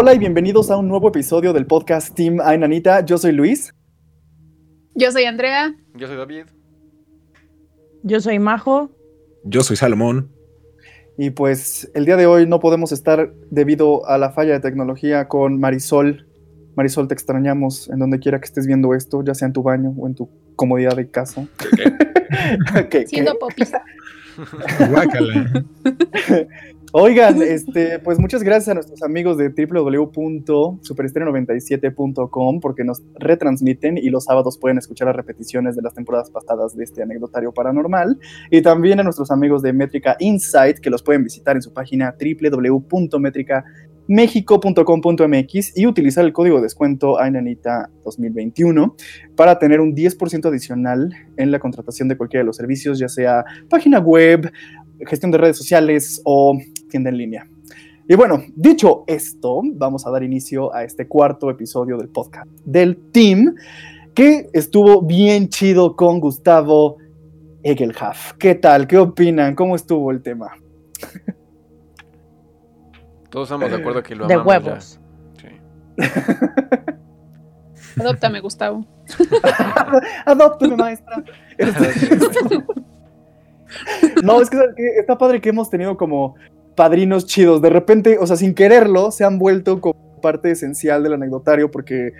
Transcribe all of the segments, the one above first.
Hola y bienvenidos a un nuevo episodio del podcast Team Ainanita. Yo soy Luis. Yo soy Andrea. Yo soy David. Yo soy Majo. Yo soy Salomón. Y pues el día de hoy no podemos estar debido a la falla de tecnología con Marisol. Marisol, te extrañamos en donde quiera que estés viendo esto, ya sea en tu baño o en tu comodidad de casa. ¿Qué, Siendo popis. Oigan, este, pues muchas gracias a nuestros amigos de www.superestreno97.com porque nos retransmiten y los sábados pueden escuchar las repeticiones de las temporadas pasadas de este anecdotario paranormal. Y también a nuestros amigos de Métrica Insight que los pueden visitar en su página www.metricamexico.com.mx y utilizar el código de descuento AINANITA 2021 para tener un 10% adicional en la contratación de cualquiera de los servicios, ya sea página web, gestión de redes sociales o tienda en línea. Y bueno, dicho esto, vamos a dar inicio a este cuarto episodio del podcast del team, que estuvo bien chido con Gustavo Egelhaf. ¿Qué tal? ¿Qué opinan? ¿Cómo estuvo el tema? Todos estamos de acuerdo que lo amamos. De huevos. Sí. Adóptame, Gustavo. Adóptame, maestra. no, es que está padre que hemos tenido como padrinos chidos. De repente, o sea, sin quererlo, se han vuelto como parte esencial del anecdotario porque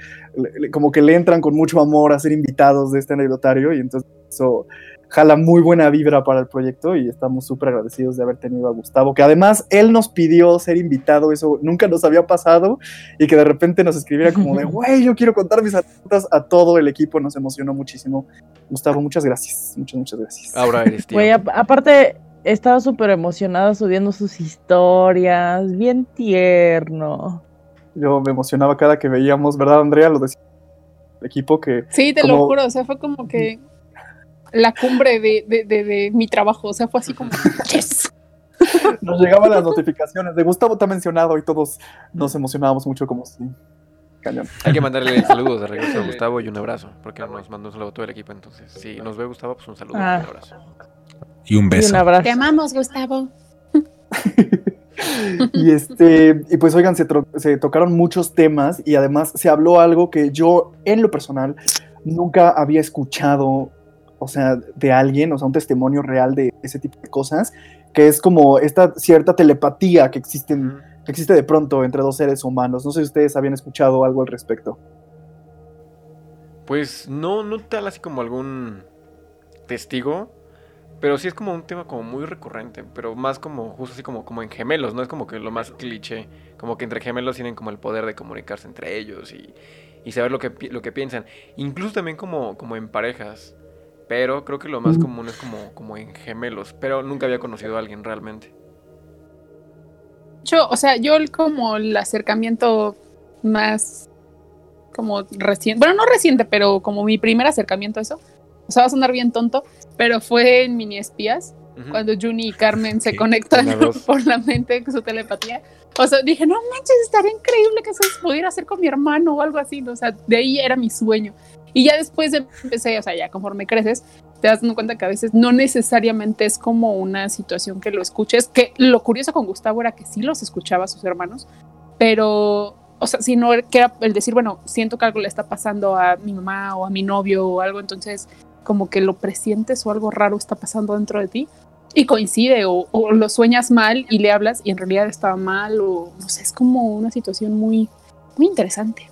como que le entran con mucho amor a ser invitados de este anecdotario y entonces eso jala muy buena vibra para el proyecto y estamos súper agradecidos de haber tenido a Gustavo, que además él nos pidió ser invitado, eso nunca nos había pasado y que de repente nos escribiera como de, güey, yo quiero contar mis anécdotas a todo el equipo, nos emocionó muchísimo. Gustavo, muchas gracias, muchas, muchas gracias. Ahora eres tío. Aparte estaba súper emocionada subiendo sus historias, bien tierno. Yo me emocionaba cada que veíamos, ¿verdad, Andrea? Lo decía el equipo que... Sí, te lo juro, o sea, fue como que la cumbre de, de, de, mi trabajo. O sea, fue así como, Nos llegaban las notificaciones de Gustavo te ha mencionado y todos nos emocionábamos mucho como si cañón. Hay que mandarle saludos de regreso a Gustavo y un abrazo, porque nos mandó un saludo a todo el equipo. Entonces, si nos ve Gustavo, pues un saludo y un ah. abrazo. Y un beso. Te amamos, Gustavo. y este, y pues oigan, se, se, tocaron muchos temas y además se habló algo que yo, en lo personal, nunca había escuchado o sea, de alguien, o sea, un testimonio real de ese tipo de cosas, que es como esta cierta telepatía que, existen, que existe de pronto entre dos seres humanos. No sé si ustedes habían escuchado algo al respecto. Pues no, no tal así como algún testigo, pero sí es como un tema como muy recurrente, pero más como justo así como, como en gemelos, no es como que lo más cliché, como que entre gemelos tienen como el poder de comunicarse entre ellos y, y saber lo que, lo que piensan. Incluso también como, como en parejas. Pero creo que lo más común es como, como en gemelos. Pero nunca había conocido a alguien realmente. Yo, o sea, yo como el acercamiento más como reciente, bueno, no reciente, pero como mi primer acercamiento a eso, o sea, va a sonar bien tonto, pero fue en Mini Espías, cuando Juni y Carmen se conectan por la mente con su telepatía. O sea, dije, no manches, estaría increíble que eso pudiera hacer con mi hermano o algo así. O sea, de ahí era mi sueño. Y ya después empecé, o sea, ya conforme creces, te das cuenta que a veces no necesariamente es como una situación que lo escuches, que lo curioso con Gustavo era que sí los escuchaba a sus hermanos, pero, o sea, si no que era el decir, bueno, siento que algo le está pasando a mi mamá o a mi novio o algo, entonces como que lo presientes o algo raro está pasando dentro de ti y coincide o, o lo sueñas mal y le hablas y en realidad estaba mal o no sé, es como una situación muy, muy interesante.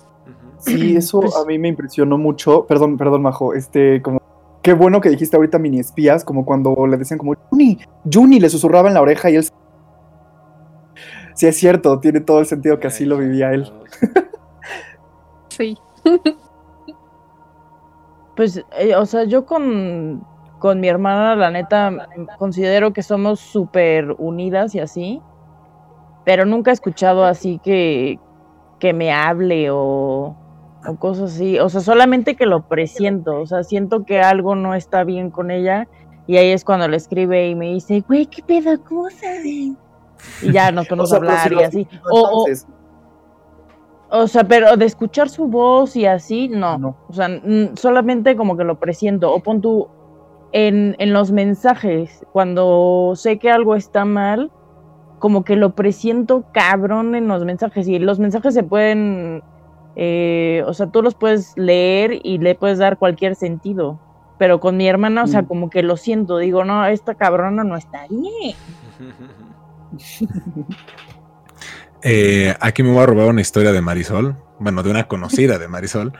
Sí, eso pues a mí me impresionó mucho. Perdón, perdón, Majo. Este, como qué bueno que dijiste ahorita mini espías, como cuando le decían como Juni, Juni le susurraba en la oreja y él. Sí, es cierto, tiene todo el sentido que así lo vivía él. Sí. Pues, eh, o sea, yo con, con mi hermana, la neta, considero que somos súper unidas y así, pero nunca he escuchado así que, que me hable o, o cosas así. O sea, solamente que lo presiento. O sea, siento que algo no está bien con ella. Y ahí es cuando le escribe y me dice, güey, ¿qué pedo? ¿Cómo sabes? Y ya nos ponemos a hablar y así. O, o, sea, pero de escuchar su voz y así, no. O sea, solamente como que lo presiento. O pon tú en, en los mensajes, cuando sé que algo está mal, como que lo presiento cabrón en los mensajes y los mensajes se pueden, eh, o sea, tú los puedes leer y le puedes dar cualquier sentido. Pero con mi hermana, o sea, Mm. como que lo siento, digo, no, esta cabrona no está bien. Eh, aquí me voy a robar una historia de Marisol, bueno, de una conocida de Marisol,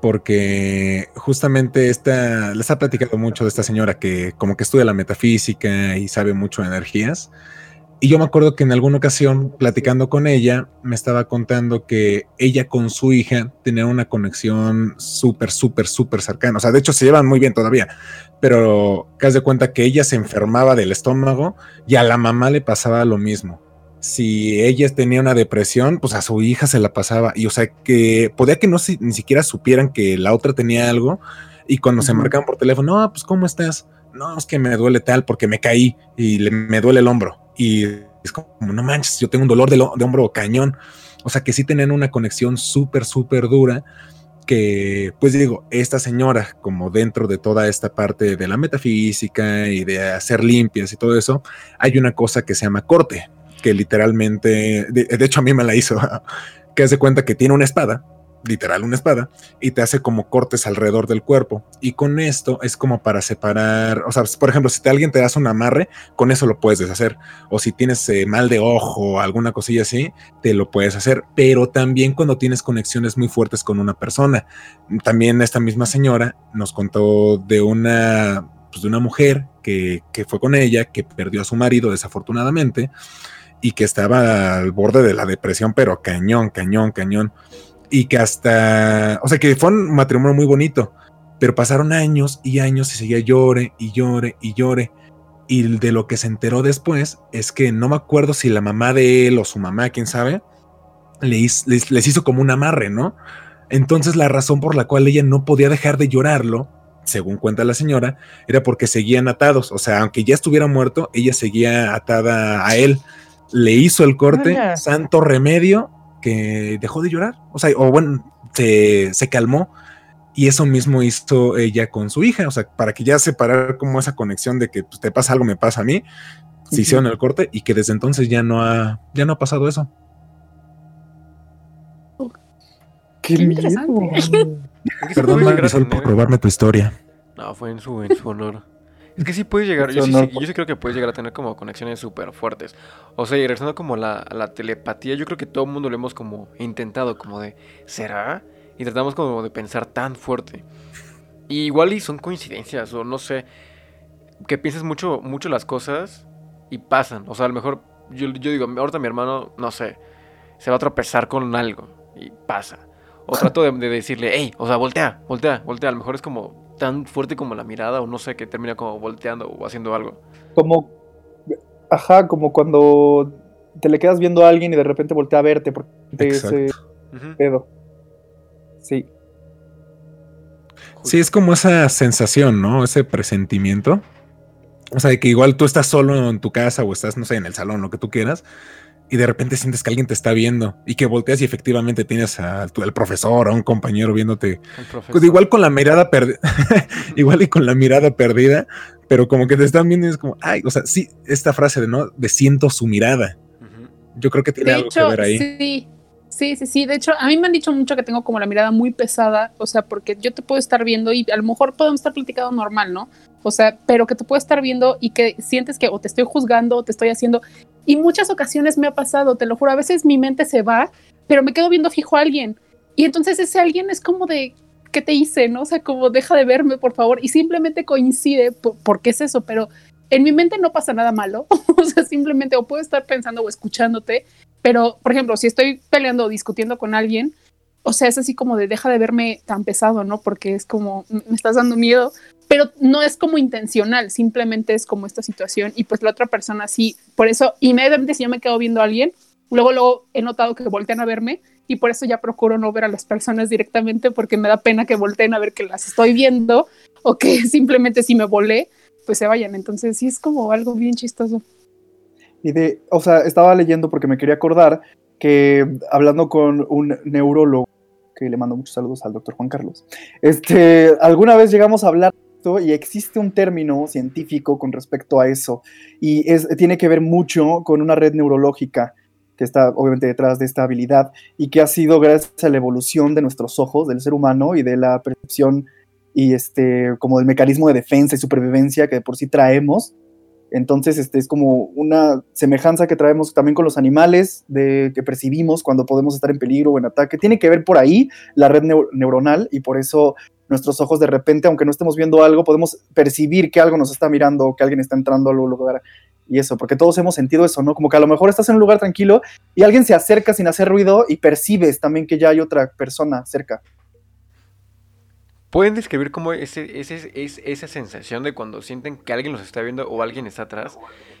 porque justamente esta, les ha platicado mucho de esta señora que como que estudia la metafísica y sabe mucho de energías. Y yo me acuerdo que en alguna ocasión, platicando con ella, me estaba contando que ella con su hija tenía una conexión súper, súper, súper cercana. O sea, de hecho se llevan muy bien todavía, pero que haz de cuenta que ella se enfermaba del estómago y a la mamá le pasaba lo mismo si ella tenía una depresión, pues a su hija se la pasaba. Y o sea, que podía que no si- ni siquiera supieran que la otra tenía algo. Y cuando se Ujú. marcaban por teléfono, no, pues ¿cómo estás? No, es que me duele tal porque me caí y le- me duele el hombro. Y es como, no manches, yo tengo un dolor de, lo- de hombro cañón. O sea, que sí tenían una conexión súper, súper dura que, pues digo, esta señora, como dentro de toda esta parte de la metafísica y de hacer limpias y todo eso, hay una cosa que se llama corte, que literalmente, de, hecho a mí me la hizo, que hace cuenta que tiene una espada, literal una espada, y te hace como cortes alrededor del cuerpo. Y con esto es como para separar, o sea, por ejemplo, si te, alguien te hace un amarre, con eso lo puedes deshacer. O si tienes eh, mal de ojo o alguna cosilla así, te lo puedes hacer. Pero también cuando tienes conexiones muy fuertes con una persona. También esta misma señora nos contó de una, pues, de una mujer que, que fue con ella, que perdió a su marido desafortunadamente y que estaba al borde de la depresión, pero cañón, cañón, cañón. Y que hasta, o sea, que fue un matrimonio muy bonito, pero pasaron años y años y seguía llore y llore y llore. Y de lo que se enteró después es que no me acuerdo si la mamá de él o su mamá, quién sabe, les, les hizo como un amarre, ¿no? Entonces la razón por la cual ella no podía dejar de llorarlo, según cuenta la señora, era porque seguían atados. O sea, aunque ya estuviera muerto, ella seguía atada a él. Le hizo el corte, Hola. santo remedio, que dejó de llorar. O sea, o bueno, se, se calmó. Y eso mismo hizo ella con su hija. O sea, para que ya separar como esa conexión de que pues, te pasa algo, me pasa a mí. Se hicieron el corte y que desde entonces ya no ha, ya no ha pasado eso. Qué, Qué miedo. Perdón, Marisol, por tener- robarme tu historia. No, fue en su, en su honor. Es que sí puedes llegar, yo sí, yo sí creo que puedes llegar a tener como conexiones súper fuertes. O sea, y regresando como a la, a la telepatía, yo creo que todo el mundo lo hemos como intentado, como de, ¿será? Y tratamos como de pensar tan fuerte. Y igual y son coincidencias, o no sé, que pienses mucho, mucho las cosas y pasan. O sea, a lo mejor, yo, yo digo, ahorita mi hermano, no sé, se va a tropezar con algo y pasa. O trato de, de decirle, hey, o sea, voltea, voltea, voltea. A lo mejor es como tan fuerte como la mirada, o no sé, que termina como volteando o haciendo algo. Como, ajá, como cuando te le quedas viendo a alguien y de repente voltea a verte porque te ese Exacto. Ujú. pedo. Sí. Sí, es como esa sensación, ¿no? Ese presentimiento. O sea, de que igual tú estás solo en tu casa o estás, no sé, en el salón, lo que tú quieras, y de repente sientes que alguien te está viendo y que volteas y efectivamente tienes al tu- al profesor o a un compañero viéndote. Pues igual con la mirada perdida, igual y con la mirada perdida, pero como que te están viendo y es como, ay, o sea, sí, esta frase de no, de siento su mirada. Yo creo que tiene De algo hecho, que ver ahí. sí. Sí, sí, sí. De hecho, a mí me han dicho mucho que tengo como la mirada muy pesada. O sea, porque yo te puedo estar viendo y a lo mejor podemos estar platicando normal, ¿no? O sea, pero que te puedo estar viendo y que sientes que o te estoy juzgando o te estoy haciendo. Y muchas ocasiones me ha pasado, te lo juro. A veces mi mente se va, pero me quedo viendo fijo a alguien. Y entonces ese alguien es como de, ¿qué te hice? ¿No? O sea, como deja de verme, por favor. Y simplemente coincide, por, porque es eso, pero en mi mente no pasa nada malo. o sea, simplemente o puedo estar pensando o escuchándote, pero por ejemplo, si estoy peleando o discutiendo con alguien, o sea, es así como de deja de verme tan pesado, ¿no? Porque es como me estás dando miedo, pero no es como intencional, simplemente es como esta situación y pues la otra persona sí, por eso inmediatamente si yo me quedo viendo a alguien, luego luego he notado que voltean a verme y por eso ya procuro no ver a las personas directamente porque me da pena que volteen a ver que las estoy viendo o que simplemente si me volé, pues se vayan. Entonces sí es como algo bien chistoso. Y de, o sea, estaba leyendo porque me quería acordar que hablando con un neurólogo, que le mando muchos saludos al doctor Juan Carlos, este, alguna vez llegamos a hablar y existe un término científico con respecto a eso y es, tiene que ver mucho con una red neurológica que está obviamente detrás de esta habilidad y que ha sido gracias a la evolución de nuestros ojos, del ser humano y de la percepción y este como del mecanismo de defensa y supervivencia que de por sí traemos. Entonces, este es como una semejanza que traemos también con los animales, de que percibimos cuando podemos estar en peligro o en ataque. Tiene que ver por ahí la red neuronal y por eso nuestros ojos de repente, aunque no estemos viendo algo, podemos percibir que algo nos está mirando que alguien está entrando al lugar. Y eso, porque todos hemos sentido eso, ¿no? Como que a lo mejor estás en un lugar tranquilo y alguien se acerca sin hacer ruido y percibes también que ya hay otra persona cerca. ¿Pueden describir cómo ese, ese, es esa sensación de cuando sienten que alguien los está viendo o alguien está atrás?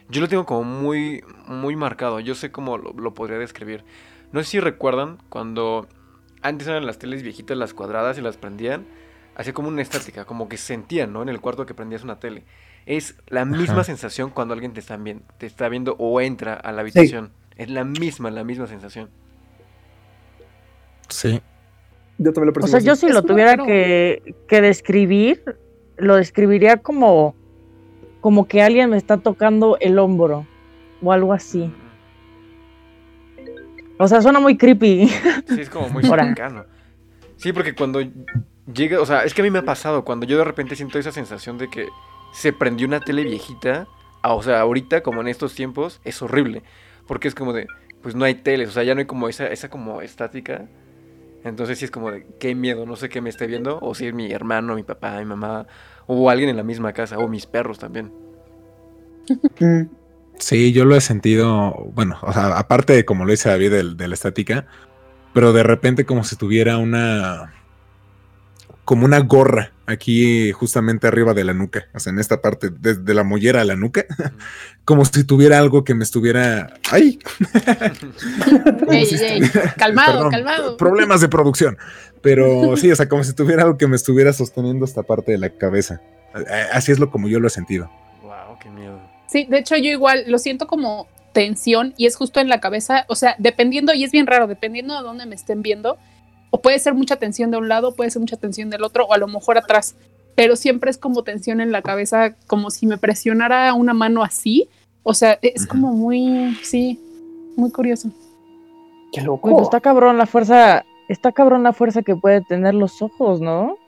Yo lo tengo como muy, muy marcado. Yo sé cómo lo, lo podría describir. No sé si recuerdan cuando antes eran las teles viejitas, las cuadradas y las prendían hacía como una estática, como que sentían, ¿no? En el cuarto que prendías una tele. Es la misma sensación cuando alguien te está, viendo, te está viendo o entra a la habitación. Es la misma, la misma sensación. Sí. Yo también lo O sea, yo si lo tuviera que, que, describir, lo describiría como, como que alguien me está tocando el hombro o algo así. O sea, suena muy creepy. Sí, es como muy cercano. Sí, porque cuando llega, o sea, es que a mí me ha pasado cuando yo de repente siento esa sensación de que se prendió una tele viejita, o sea, ahorita como en estos tiempos es horrible, porque es como de pues no hay teles, o sea, ya no hay como esa esa como estática. Entonces sí es como de qué miedo, no sé qué me esté viendo o si es mi hermano, mi papá, mi mamá o alguien en la misma casa o mis perros también. Sí, yo lo he sentido, bueno, o sea, aparte de como lo dice David de la estática, pero de repente como si tuviera una como una gorra aquí justamente arriba de la nuca, o sea, en esta parte, desde la mollera a la nuca, como si tuviera algo que me estuviera... ¡Ay! Calmado, calmado. Problemas de producción. Pero sí, o sea, como si tuviera algo que me estuviera sosteniendo esta parte de la cabeza. Así es lo como yo lo he sentido. Wow, qué miedo. Sí, de hecho yo igual lo siento como tensión y es justo en la cabeza, o sea, dependiendo, y es bien raro, dependiendo de dónde me estén viendo, o puede ser mucha tensión de un lado, puede ser mucha tensión del otro, o a lo mejor atrás, pero siempre es como tensión en la cabeza, como si me presionara una mano así, o sea, es como muy, sí, muy curioso. Qué loco. está cabrón la fuerza, está cabrón la fuerza que puede tener los ojos, ¿no?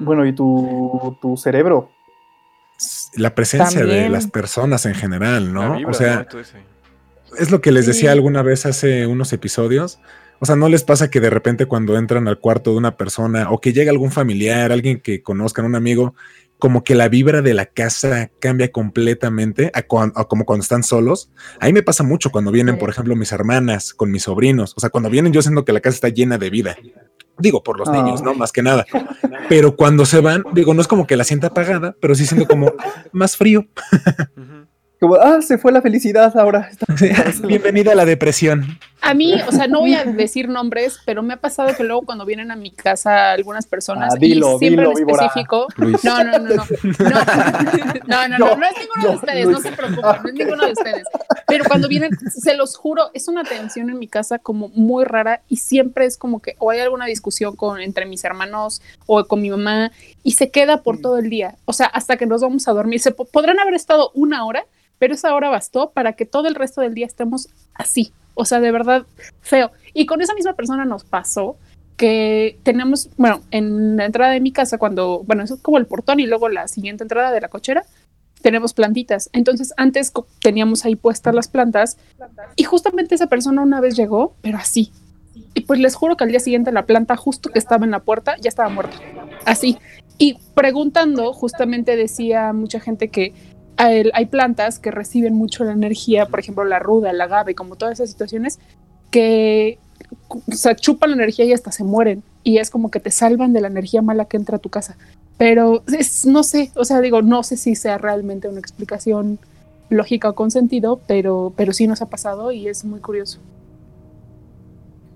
Bueno, y tu, tu cerebro. La presencia de las personas en general, ¿no? o sea, es lo que les decía alguna vez hace unos episodios. O sea, ¿no les pasa que de repente cuando entran al cuarto de una persona o que llega algún familiar, alguien que conozcan, un amigo, como que la vibra de la casa cambia completamente a, como cuando están solos? Ahí me pasa mucho cuando vienen, por ejemplo, mis hermanas con mis sobrinos. O sea, cuando vienen yo siento que la casa está llena de vida. Digo, por los niños, ¿no? Más que nada. Pero cuando se van, digo, no es como que la sienta apagada, pero sí siento como más frío. Como, ah, se fue la felicidad ahora. Bienvenida a la depresión. A mí, o sea, no voy a decir nombres, pero me ha pasado que luego cuando vienen a mi casa algunas personas, ah, dilo, y siempre dilo, en específico. No, no, no, no. No, no, no, no, no es ninguno de ustedes, no se preocupen, no es ah, ninguno de ustedes. Pero cuando vienen, se los juro, es una tensión en mi casa como muy rara y siempre es como que o hay alguna discusión con, entre mis hermanos o con mi mamá y se queda por mm. todo el día. O sea, hasta que nos vamos a dormir. Se podrán haber estado una hora pero esa hora bastó para que todo el resto del día estemos así, o sea, de verdad feo. Y con esa misma persona nos pasó que tenemos, bueno, en la entrada de mi casa, cuando, bueno, eso es como el portón y luego la siguiente entrada de la cochera, tenemos plantitas. Entonces, antes teníamos ahí puestas las plantas y justamente esa persona una vez llegó, pero así. Y pues les juro que al día siguiente la planta justo que estaba en la puerta ya estaba muerta. Así. Y preguntando, justamente decía mucha gente que hay, plantas que reciben mucho la energía, por ejemplo, la ruda, el agave, como todas esas situaciones, que se chupan la energía y hasta se mueren. Y es como que te salvan de la energía mala que entra a tu casa. Pero no sé, o sea, digo, no sé si sea realmente una explicación lógica o con sentido, pero, pero sí nos ha pasado y es muy curioso.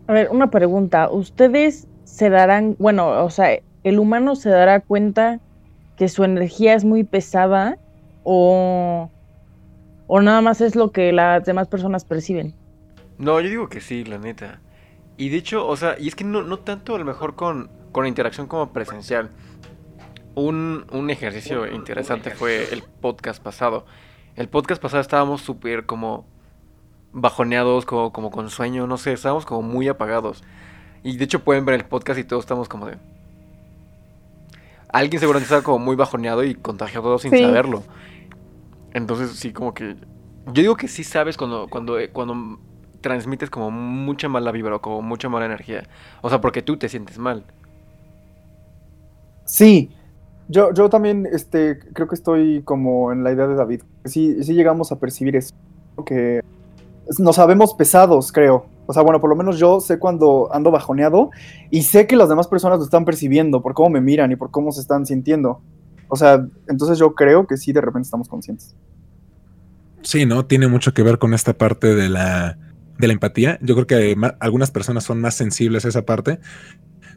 A ver, una pregunta. ¿Ustedes se darán, bueno, o sea, el humano se dará cuenta que su energía es muy pesada o, o nada más es lo que las demás personas perciben. No, yo digo que sí, la neta. Y de hecho, o sea, y es que no, no tanto a lo mejor con, con la interacción como presencial. un, un ejercicio interesante fue el podcast pasado. El podcast pasado estábamos súper como bajoneados, como, como con sueño, no sé, estábamos como muy apagados. Y de hecho pueden ver el podcast y todos estamos como de... Alguien seguramente estaba como muy bajoneado y contagiado sin Sí. saberlo. Entonces sí, como que... Yo digo que sí sabes cuando, cuando, eh, cuando transmites como mucha mala vibra o como mucha mala energía. O sea, porque tú te sientes mal. Sí, yo, yo también este, creo que estoy como en la idea de David. Sí, sí llegamos a percibir eso, que nos sabemos pesados, creo. O sea, bueno, por lo menos yo sé cuando ando bajoneado y sé que las demás personas lo están percibiendo por cómo me miran y por cómo se están sintiendo. O sea, entonces yo creo que sí, de repente estamos conscientes. Sí, ¿no? Tiene mucho que ver con esta parte de la, de la empatía. Yo creo que algunas personas son más sensibles a esa parte.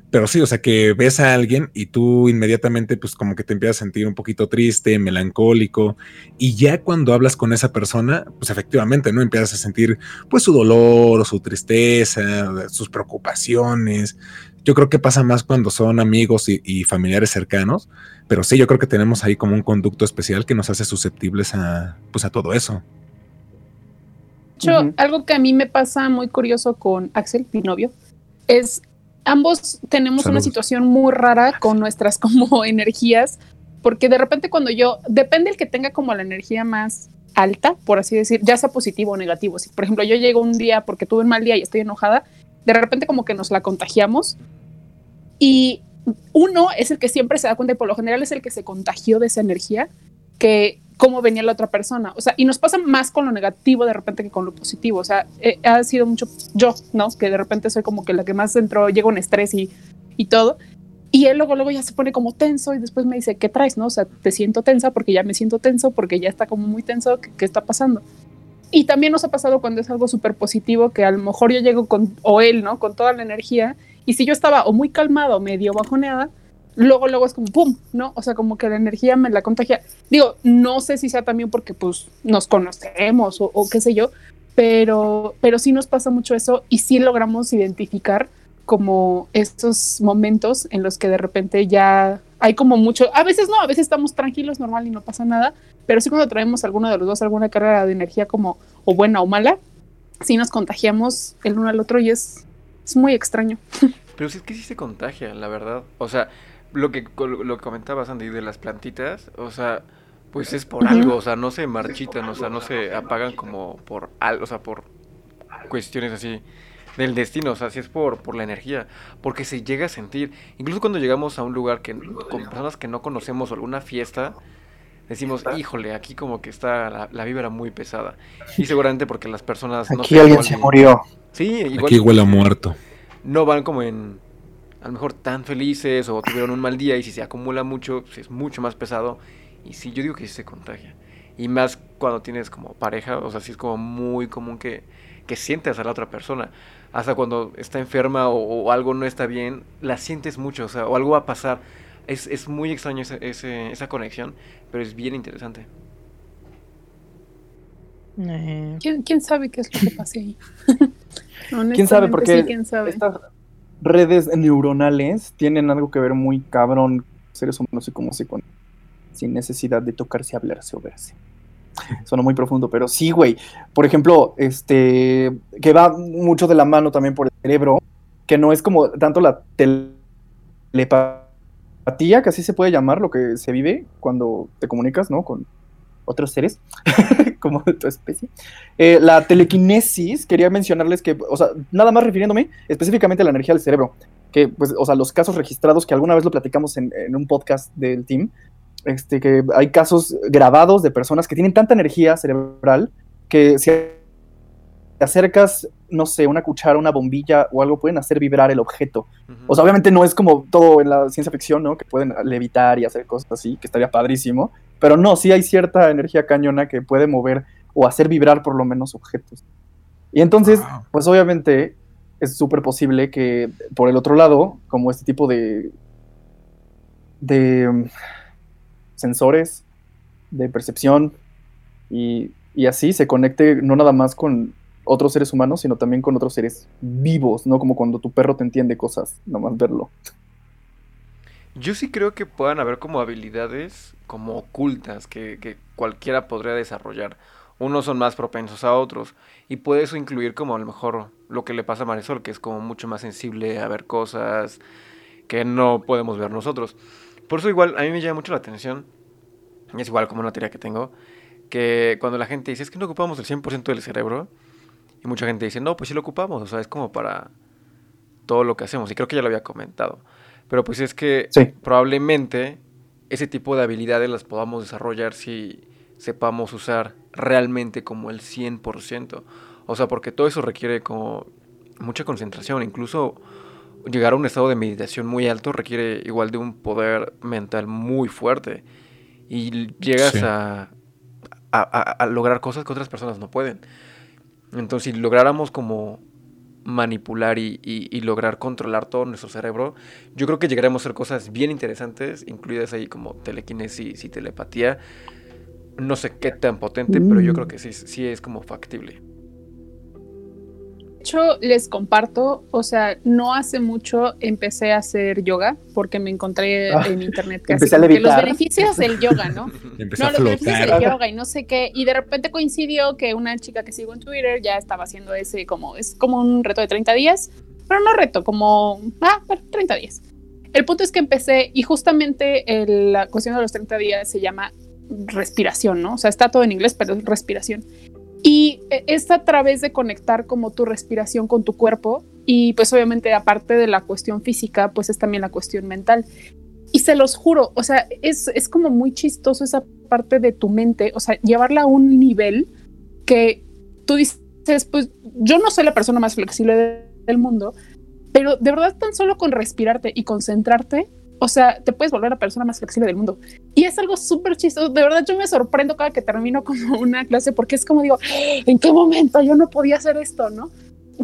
Pero sí, o sea, que ves a alguien y tú inmediatamente, pues como que te empiezas a sentir un poquito triste, melancólico. Y ya cuando hablas con esa persona, pues efectivamente, ¿no? Empiezas a sentir, pues su dolor, o su tristeza, sus preocupaciones. Yo creo que pasa más cuando son amigos y, y familiares cercanos. Pero sí, yo creo que tenemos ahí como un conducto especial que nos hace susceptibles a, pues a todo eso. De hecho, Ujú. algo que a mí me pasa muy curioso con Axel, mi novio, es ambos tenemos una situación muy rara con nuestras como energías, porque de repente cuando yo, depende el que tenga como la energía más alta, por así decir, ya sea positivo o negativo. Si por ejemplo yo llego un día porque tuve un mal día y estoy enojada, de repente como que nos la contagiamos. Y uno es el que siempre se da cuenta y por lo general es el que se contagió de esa energía que cómo venía la otra persona. O sea, y nos pasa más con lo negativo de repente que con lo positivo. O sea, eh, ha sido mucho yo, ¿no? Que de repente soy como que la que más entró, llega un estrés y, y todo. Y él luego, luego ya se pone como tenso y después me dice, ¿qué traes? ¿No? O sea, te siento tensa porque ya me siento tenso, porque ya está como muy tenso, ¿qué, está pasando? Y también nos ha pasado cuando es algo súper positivo, que a lo mejor yo llego con, o él, ¿no? Con toda la energía. Y si yo estaba o muy calmada o medio bajoneada, luego, luego es como ¡pum! ¿No? O sea, como que la energía me la contagia. Digo, no sé si sea también porque pues nos conocemos o, qué sé yo, pero, pero sí nos pasa mucho eso y sí logramos identificar como estos momentos en los que de repente ya hay como mucho, a veces no, a veces estamos tranquilos, normal y no pasa nada, pero sí cuando traemos alguno de los dos alguna carga de energía como o buena o mala, sí nos contagiamos el uno al otro y es, es muy extraño. Pero sí es que sí se contagia, la verdad. O sea, lo que, lo que comentabas, Andy, de las plantitas, o sea, pues es por algo, o sea, no se marchitan, o sea, no se apagan como por algo, o sea, por cuestiones así del destino, o sea, si es por, por la energía, porque se llega a sentir, incluso cuando llegamos a un lugar que con personas que no conocemos o alguna fiesta, decimos, híjole, aquí como que está la, la vibra muy pesada. Y seguramente porque las personas no Aquí alguien se murió. Sí, igual Aquí huele a muerto. no van como en a lo mejor tan felices o tuvieron un mal día y si se acumula mucho, pues es mucho más pesado y sí, yo digo que sí se contagia. Y más cuando tienes como pareja, o sea, sí es como muy común que, que sientas a la otra persona. Hasta cuando está enferma o, o algo no está bien, la sientes mucho, o sea, o algo va a pasar. Es, es muy extraño ese, ese- esa conexión, pero es bien interesante. Eh, ¿Quién, quién sabe qué es lo que pase ahí? ¿Quién sabe? Porque sí, quién sabe. estas redes neuronales tienen algo que ver muy cabrón seres humanos y cómo se conectan sin necesidad de tocarse, hablarse o verse. Suena muy profundo, pero sí, güey. Por ejemplo, este, que va mucho de la mano también por el cerebro, que no es como tanto la telepatía, que así se puede llamar lo que se vive cuando te comunicas, ¿no? Otros seres, como de tu especie. Eh, la telequinesis, quería mencionarles que, o sea, nada más refiriéndome específicamente a la energía del cerebro, que, pues, o sea, los casos registrados, que alguna vez lo platicamos en, en un podcast del team, este, que hay casos grabados de personas que tienen tanta energía cerebral que si te acercas, no sé, una cuchara, una bombilla o algo, pueden hacer vibrar el objeto. O sea, obviamente no es como todo en la ciencia ficción, ¿no? Que pueden levitar y hacer cosas así, que estaría padrísimo. Pero no, sí hay cierta energía cañona que puede mover o hacer vibrar por lo menos objetos. Y entonces, Wow. pues obviamente es súper posible que por el otro lado, como este tipo de, de mm, sensores, de percepción y, y así se conecte no nada más con otros seres humanos, sino también con otros seres vivos, ¿no? Como cuando tu perro te entiende cosas, nomás verlo. Yo sí creo que puedan haber como habilidades como ocultas que, cualquiera podría desarrollar. Unos son más propensos a otros. Y puede eso incluir como a lo mejor lo que le pasa a Marisol, que es como mucho más sensible a ver cosas que no podemos ver nosotros. Por eso igual a mí me llama mucho la atención, y es igual como una teoría que tengo, que cuando la gente dice es que no ocupamos el 100% del cerebro, y mucha gente dice, no, pues sí lo ocupamos, o sea, es como para todo lo que hacemos, y creo que ya lo había comentado. Pero pues es que Sí. probablemente ese tipo de habilidades las podamos desarrollar si sepamos usar realmente como el 100%. O sea, porque todo eso requiere como mucha concentración, incluso llegar a un estado de meditación muy alto requiere igual de un poder mental muy fuerte. Y llegas Sí. a, a- a- a lograr cosas que otras personas no pueden. Entonces, si lográramos como manipular y, y- y lograr controlar todo nuestro cerebro, yo creo que llegaremos a hacer cosas bien interesantes, incluidas ahí como telequinesis y telepatía. No sé qué tan potente, pero yo creo que sí, sí es como factible. De hecho, les comparto, o sea, no hace mucho empecé a hacer yoga porque me encontré Ah, en internet que, así los beneficios del yoga, ¿no? Empecé No, a los beneficios del yoga y no sé qué. Y de repente coincidió que una chica que sigo en Twitter ya estaba haciendo ese como, es como un reto de 30 días, pero no reto, como, ah, bueno, 30 días. El punto es que empecé y justamente el- la cuestión de los 30 días se llama respiración, ¿no? O sea, está todo en inglés, pero es respiración. Y eh, es a través de conectar como tu respiración con tu cuerpo y pues obviamente aparte de la cuestión física, pues es también la cuestión mental. Y se los juro, o sea, es, es como muy chistoso esa parte de tu mente, o sea, llevarla a un nivel que tú dices, pues yo no soy la persona más flexible de- del mundo, pero de verdad tan solo con respirarte y concentrarte, o sea, te puedes volver la persona más flexible del mundo. Y es algo súper chistoso, de verdad yo me sorprendo cada que termino como una clase porque es como digo, ¿en qué momento yo no podía hacer esto, no?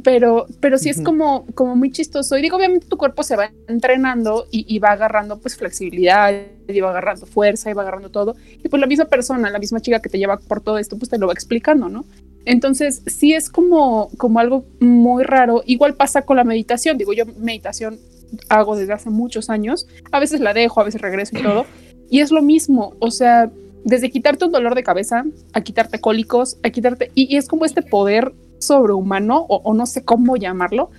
Pero, pero sí es como, como muy chistoso. Y digo, obviamente tu cuerpo se va entrenando y, y va agarrando pues flexibilidad, y va agarrando fuerza, y va agarrando todo. Y pues la misma persona, la misma chica que te lleva por todo esto, pues te lo va explicando, ¿no? Entonces, sí es como, como algo muy raro. Igual pasa con la meditación. Digo, yo meditación hago desde hace muchos años. A veces la dejo, a veces regreso y todo. Y es lo mismo. O sea, desde quitarte un dolor de cabeza, a quitarte cólicos, a quitarte... Y, y es como este poder sobrehumano, o, no sé cómo llamarlo,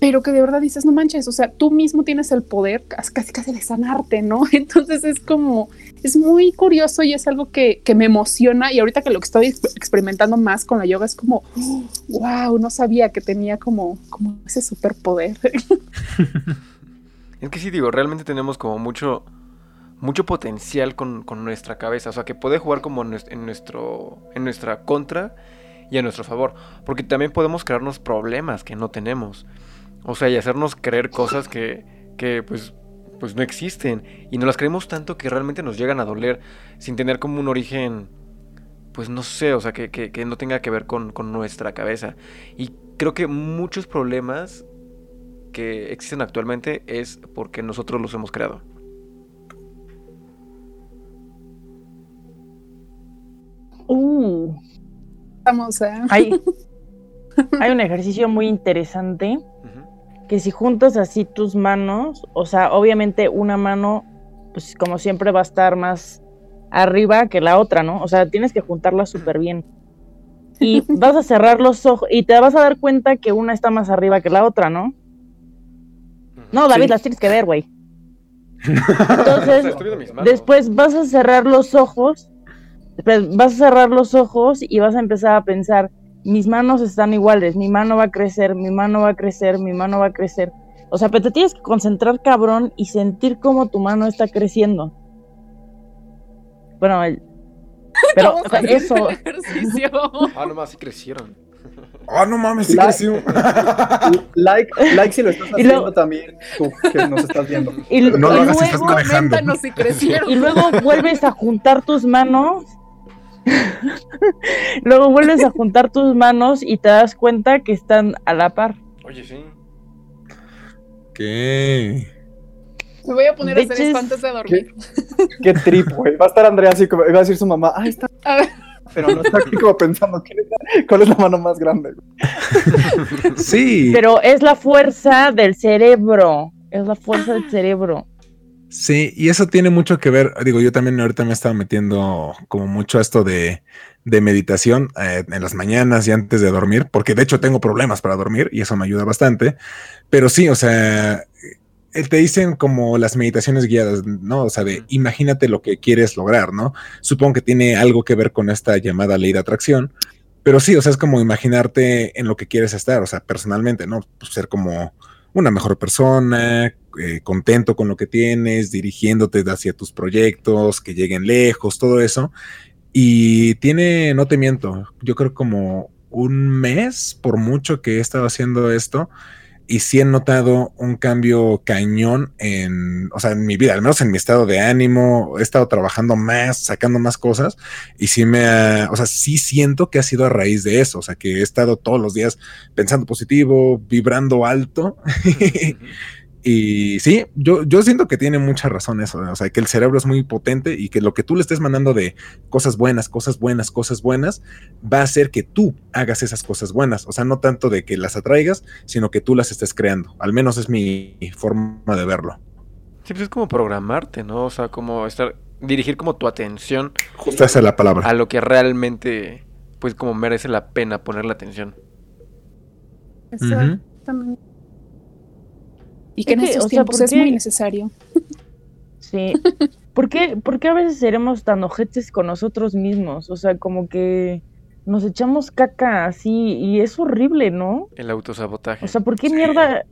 pero que de verdad dices, no manches, o sea, tú mismo tienes el poder casi casi, de sanarte, ¿no? Entonces es como, es muy curioso y es algo que, que me emociona y ahorita que lo que estoy ex- experimentando más con la yoga es como, wow, no sabía que tenía como, como ese superpoder. Es que sí, digo, realmente tenemos como mucho, mucho potencial con, con nuestra cabeza. O sea, que puede jugar como en nues- en nuestro, en nuestra contra y a nuestro favor. Porque también podemos crearnos problemas que no tenemos. O sea, y hacernos creer cosas que, que pues, pues no existen. Y nos las creemos tanto que realmente nos llegan a doler sin tener como un origen, pues no sé, o sea, que, que- que no tenga que ver con, con nuestra cabeza. Y creo que muchos problemas que existen actualmente es porque nosotros los hemos creado. Uh, Vamos a... hay, hay un ejercicio muy interesante que si juntas así tus manos, o sea, obviamente una mano, pues como siempre va a estar más arriba que la otra, ¿no? O sea, tienes que juntarlas súper bien. Y vas a cerrar los ojos y te vas a dar cuenta que una está más arriba que la otra, ¿no? No, David, Sí. las tienes que ver, güey. Entonces, después vas a cerrar los ojos, después vas a cerrar los ojos y vas a empezar a pensar, mis manos están iguales, mi mano va a crecer, mi mano va a crecer, mi mano va a crecer. O sea, pero te tienes que concentrar cabrón y sentir cómo tu mano está creciendo. Bueno, el- pero o sea, eso, el ejercicio. Ah, nomás sí crecieron. Oh, no mames, sí La- creció. Like, like si lo estás haciendo luego- también, tú que nos estás viendo. y, No lo y hagas si estás manejando. Coméntanos si crecieron. y luego vuelves a juntar tus manos. luego vuelves a juntar tus manos y te das cuenta que están a la par. Oye, sí. ¿Qué? Me voy a poner a hacer antes de dormir. Qué trip, güey. Va a estar Andrea así como, va a decir su mamá, ahí está. A ver. Pero no está aquí como pensando, ¿quién es la- ¿cuál es la mano más grande? Sí. Pero es la fuerza del cerebro. Es la fuerza del cerebro. Sí, y eso tiene mucho que ver, digo, yo también ahorita me he estado metiendo como mucho a esto de, de meditación eh, en las mañanas y antes de dormir, porque de hecho tengo problemas para dormir y eso me ayuda bastante, pero sí, o sea, te dicen como las meditaciones guiadas, ¿no? O sea, de imagínate lo que quieres lograr, ¿no? Supongo que tiene algo que ver con esta llamada ley de atracción, pero sí, o sea, es como imaginarte en lo que quieres estar, o sea, personalmente, ¿no? Pues ser como una mejor persona, eh, contento con lo que tienes, dirigiéndote hacia tus proyectos, que lleguen lejos, todo eso. Y tiene, no te miento, yo creo como un mes por mucho que he estado haciendo esto y sí he notado un cambio cañón en, o sea, en mi vida, al menos en mi estado de ánimo, he estado trabajando más, sacando más cosas y sí me ha, o sea, sí siento que ha sido a raíz de eso, o sea, que he estado todos los días pensando positivo, vibrando alto Y sí, yo, yo siento que tiene mucha razón eso, o sea, que el cerebro es muy potente y que lo que tú le estés mandando de cosas buenas, cosas buenas, cosas buenas, va a hacer que tú hagas esas cosas buenas, o sea, no tanto de que las atraigas, sino que tú las estés creando, al menos es mi forma de verlo. Sí, pues es como programarte, ¿no? O sea, como estar, dirigir como tu atención. Justo esa es la palabra. A lo que realmente, pues como merece la pena poner la atención. Exactamente. Y que en estos tiempos es muy necesario. Sí. ¿Por qué, ¿Por qué a veces seremos tan ojetes con nosotros mismos? O sea, como que nos echamos caca así y es horrible, ¿no? El autosabotaje. O sea, ¿por qué mierda?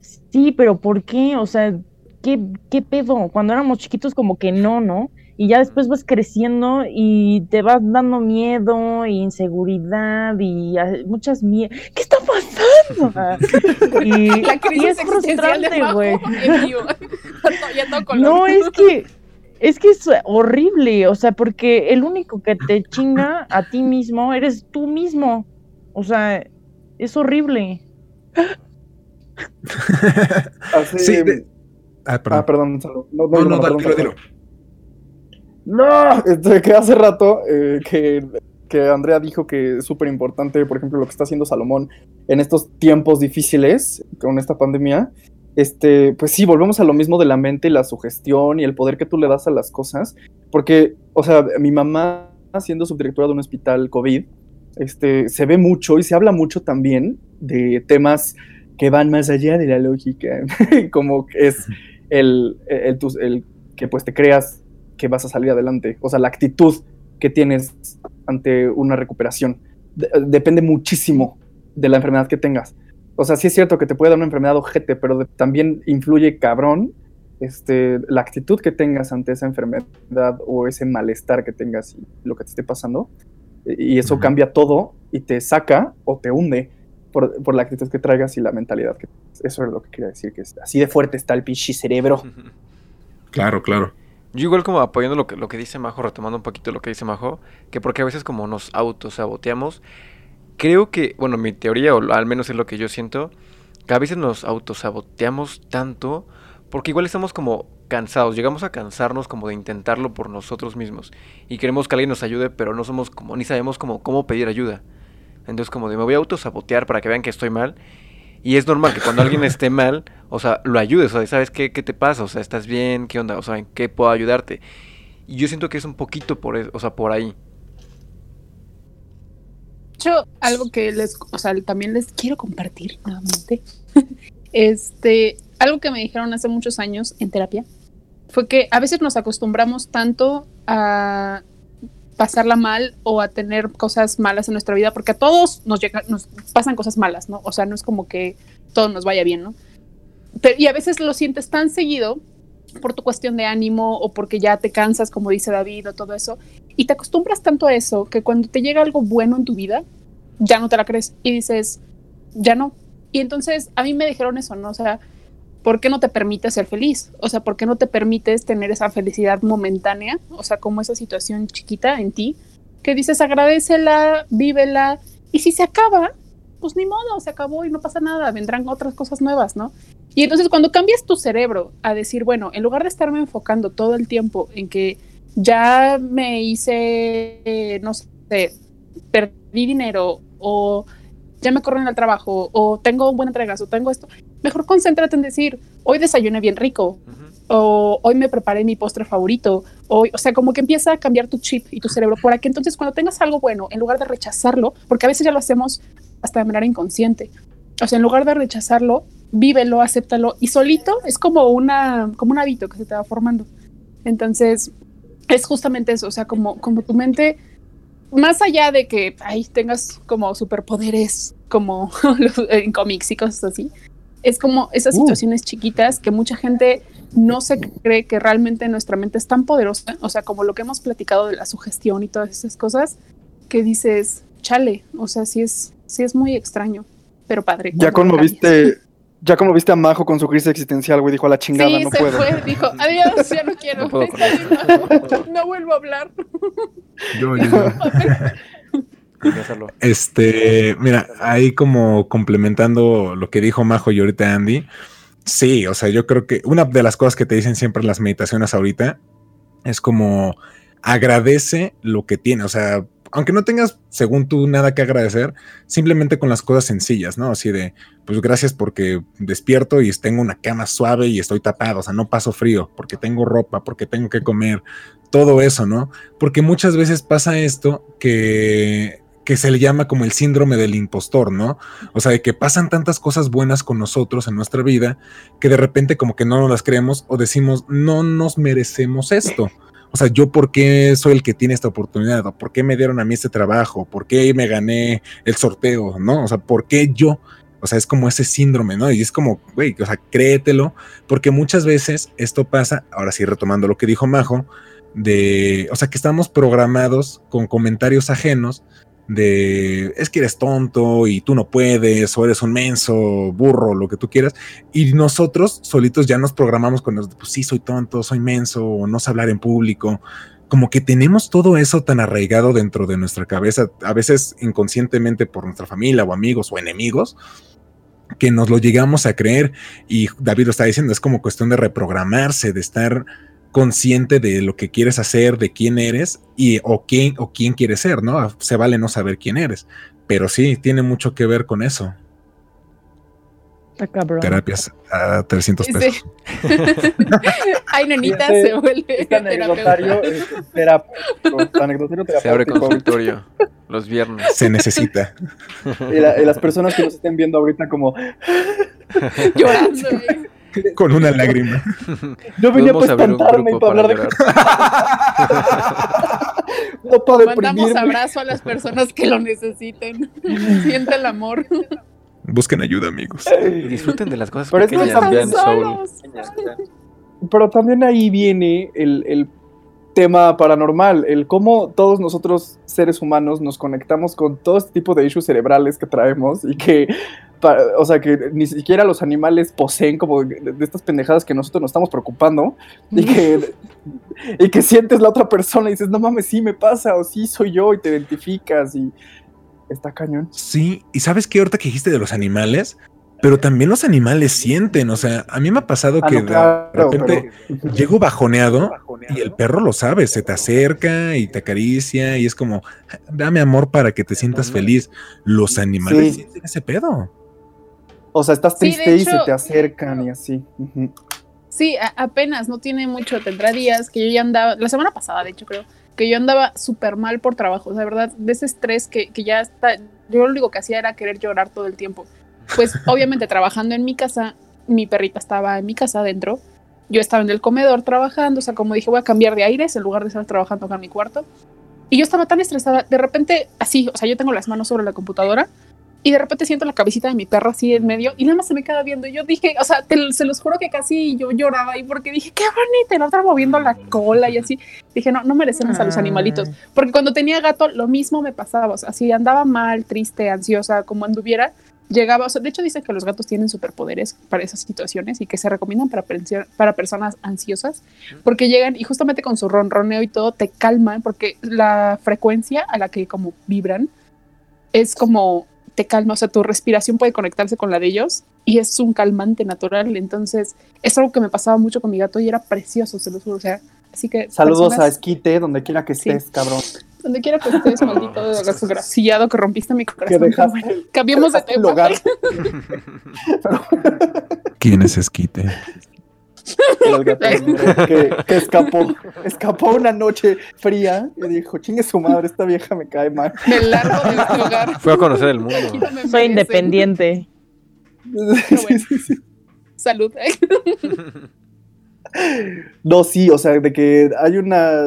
Sí, pero ¿por qué? O sea, ¿qué, ¿qué pedo? Cuando éramos chiquitos como que no, ¿no? Y ya después vas creciendo y te vas dando miedo e inseguridad y muchas miedo. ¿Qué está pasando? y, La crisis es frustrante, güey. no, es que es que es horrible, o sea, porque el único que te chinga a ti mismo eres tú mismo. O sea, es horrible. sí, ah, perdón. Ah, perdón. No, no, no, no, dilo, no, este, que hace rato eh, que, que, Andrea dijo que es súper importante, por ejemplo, lo que está haciendo Salomón en estos tiempos difíciles con esta pandemia. Este, pues sí, volvemos a lo mismo de la mente y la sugestión y el poder que tú le das a las cosas. Porque, o sea, mi mamá, siendo subdirectora de un hospital COVID, este, se ve mucho y se habla mucho también de temas que van más allá de la lógica, como es el, el, el, que pues te creas que vas a salir adelante, o sea, la actitud que tienes ante una recuperación. depende muchísimo de la enfermedad que tengas. O sea, sí es cierto que te puede dar una enfermedad ojete, pero también influye cabrón este, la actitud que tengas ante esa enfermedad o ese malestar que tengas y lo que te esté pasando. Y eso cambia todo y te saca o te hunde por, por, la actitud que traigas y la mentalidad. Que, eso es lo que quería decir, que así de fuerte está el pichi cerebro. Claro, claro. Yo igual como apoyando lo que, lo que dice Majo, retomando un poquito lo que dice Majo, que porque a veces como nos autosaboteamos, creo que, bueno, mi teoría, o al menos es lo que yo siento, que a veces nos autosaboteamos tanto porque igual estamos como cansados, llegamos a cansarnos como de intentarlo por nosotros mismos y queremos que alguien nos ayude, pero no somos como, ni sabemos como cómo pedir ayuda. Entonces como de me voy a autosabotear para que vean que estoy mal y es normal que cuando alguien esté mal, o sea, lo ayudes, o sea, ¿sabes qué, qué te pasa? O sea, ¿estás bien? ¿Qué onda? O sea, ¿en qué puedo ayudarte? Y yo siento que es un poquito por, o sea, por ahí. Yo, algo que les, o sea, también les quiero compartir nuevamente. este, algo que me dijeron hace muchos años en terapia fue que a veces nos acostumbramos tanto a pasarla mal o a tener cosas malas en nuestra vida, porque a todos nos, nos pasan cosas malas, ¿no? O sea, no es como que todo nos vaya bien, ¿no? Y a veces lo sientes tan seguido por tu cuestión de ánimo o porque ya te cansas, como dice David, o todo eso, y te acostumbras tanto a eso que cuando te llega algo bueno en tu vida, ya no te la crees y dices, ya no. Y entonces a mí me dijeron eso, ¿no? O sea, ¿por qué no te permites ser feliz? O sea, ¿por qué no te permites tener esa felicidad momentánea? O sea, como esa situación chiquita en ti, que dices, agradecela, vívela, y si se acaba, pues ni modo, se acabó y no pasa nada, vendrán otras cosas nuevas, ¿no? Y entonces cuando cambias tu cerebro a decir, bueno, en lugar de estarme enfocando todo el tiempo en que ya me hice, no sé, perdí dinero o ya me corren al trabajo o tengo un buen entregas o tengo esto, mejor concéntrate en decir, hoy desayuné bien rico o hoy me preparé mi postre favorito, hoy, o sea, como que empieza a cambiar tu chip y tu cerebro para que entonces cuando tengas algo bueno, en lugar de rechazarlo, porque a veces ya lo hacemos hasta de manera inconsciente, o sea, en lugar de rechazarlo, vívelo, acéptalo y solito es como una como un hábito que se te va formando. Entonces, es justamente eso, o sea, como como tu mente más allá de que ahí tengas como superpoderes como en cómics y cosas así, es como esas Uh. situaciones chiquitas que mucha gente no se cree que realmente nuestra mente es tan poderosa, o sea, como lo que hemos platicado de la sugestión y todas esas cosas, que dices, chale, o sea, sí es, sí es muy extraño, pero padre. Ya conmoviste, ya conmoviste a Majo con su crisis existencial, güey. Dijo a la chingada, Sí, no se puedo. fue, dijo, adiós, ya no quiero, No no, no vuelvo a hablar. Yo, yo, yo. Este, mira, ahí como complementando lo que dijo Majo y ahorita Andy, sí, o sea, yo creo que una de las cosas que te dicen siempre las meditaciones ahorita es como agradece lo que tiene, o sea, aunque no tengas, según tú, nada que agradecer, simplemente con las cosas sencillas, ¿no? Así de, pues gracias porque despierto y tengo una cama suave y estoy tapado, o sea, no paso frío, porque tengo ropa, porque tengo que comer, todo eso, ¿no? Porque muchas veces pasa esto que que se le llama como el síndrome del impostor, ¿no? O sea, de que pasan tantas cosas buenas con nosotros en nuestra vida que de repente como que no nos las creemos o decimos, no nos merecemos esto. O sea, yo por qué soy el que tiene esta oportunidad, o por qué me dieron a mí este trabajo, por qué me gané el sorteo, ¿no? O sea, por qué yo. O sea, es como ese síndrome, ¿no? Y es como, güey, o sea, créetelo, porque muchas veces esto pasa, ahora sí retomando lo que dijo Majo, de, o sea, que estamos programados con comentarios ajenos de es que eres tonto y tú no puedes o eres un menso, burro, lo que tú quieras. Y nosotros solitos ya nos programamos con pues sí, soy tonto, soy menso o no sé hablar en público. Como que tenemos todo eso tan arraigado dentro de nuestra cabeza, a veces inconscientemente por nuestra familia o amigos o enemigos, que nos lo llegamos a creer. Y David lo está diciendo, es como cuestión de reprogramarse, de estar consciente de lo que quieres hacer, de quién eres y o quién o quién quieres ser, ¿no? Se vale no saber quién eres, pero sí tiene mucho que ver con eso. Está cabrón. Terapias a 300 Sí. pesos. Ay, nenita, Fíjate, se vuelve Este anecdotario terapeuta. es terapéutico. Anecdotario Se abre consultorio los viernes. Se necesita. Y, la- y las personas que nos estén viendo ahorita como, llorando. Con una lágrima. yo venía para espantarme y para hablar de no para Mandamos abrazo a las personas que lo necesiten. Siente el amor. Busquen ayuda, amigos. Y disfruten de las cosas Pero es que pequeñas. solos. Pero también ahí viene el, el tema paranormal, el cómo todos nosotros seres humanos nos conectamos con todo este tipo de issues cerebrales que traemos y que, pa- o sea, que ni siquiera los animales poseen como de, de estas pendejadas que nosotros nos estamos preocupando y que, y que sientes la otra persona y dices, no mames, sí me pasa o sí soy yo y te identificas y está cañón. Sí, y sabes qué ahorita que dijiste de los animales, pero también los animales sienten, o sea, a mí me ha pasado Ah, que no, claro, de repente pero- llego bajoneado y el perro lo sabe, se te acerca y te acaricia y es como, dame amor para que te sientas feliz. Los animales Sí. sienten ese pedo. O sea, estás Sí, triste y se te acercan y así. Sí, apenas, no tiene mucho, tendrá días que yo ya andaba, la semana pasada de hecho creo, que yo andaba súper mal por trabajo, o sea, de verdad, de ese estrés que, que ya está, yo lo único que hacía era querer llorar todo el tiempo. Pues obviamente trabajando en mi casa, mi perrita estaba en mi casa adentro, yo estaba en el comedor trabajando, o sea, como dije, voy a cambiar de aires en lugar de estar trabajando acá en mi cuarto. Y yo estaba tan estresada, de repente, así, o sea, yo tengo las manos sobre la computadora y de repente siento la cabecita de mi perro así en medio y nada más se me queda viendo. Y yo dije, o sea, te- se los juro que casi yo lloraba ahí porque dije, qué bonita, y la otra moviendo la cola y así. Dije, no, no merecemos a los animalitos. Porque cuando tenía gato, lo mismo me pasaba. O sea, si andaba mal, triste, ansiosa, como anduviera, llegaba. O sea, de hecho, dicen que los gatos tienen superpoderes para esas situaciones y que se recomiendan para, para personas ansiosas porque llegan y justamente con su ronroneo y todo te calman porque la frecuencia a la que como vibran es como te calma, o sea, tu respiración puede conectarse con la de ellos y es un calmante natural. Entonces, es algo que me pasaba mucho con mi gato y era precioso, se lo juro. O sea, así que. Saludos a Esquite, donde quiera que Sí. estés, cabrón. Donde quiera que estés, maldito desgraciado que rompiste mi corazón. Dejaste, bueno, cambiemos de tema. hogar. ¿Quién es Esquite? El gato que, que escapó, escapó una noche fría y dijo, chingue su madre, esta vieja me cae mal. Me largo de este lugar. Fue a conocer el mundo. Me Soy independiente. Sí, sí, sí. Salud. No, sí, o sea, de que hay una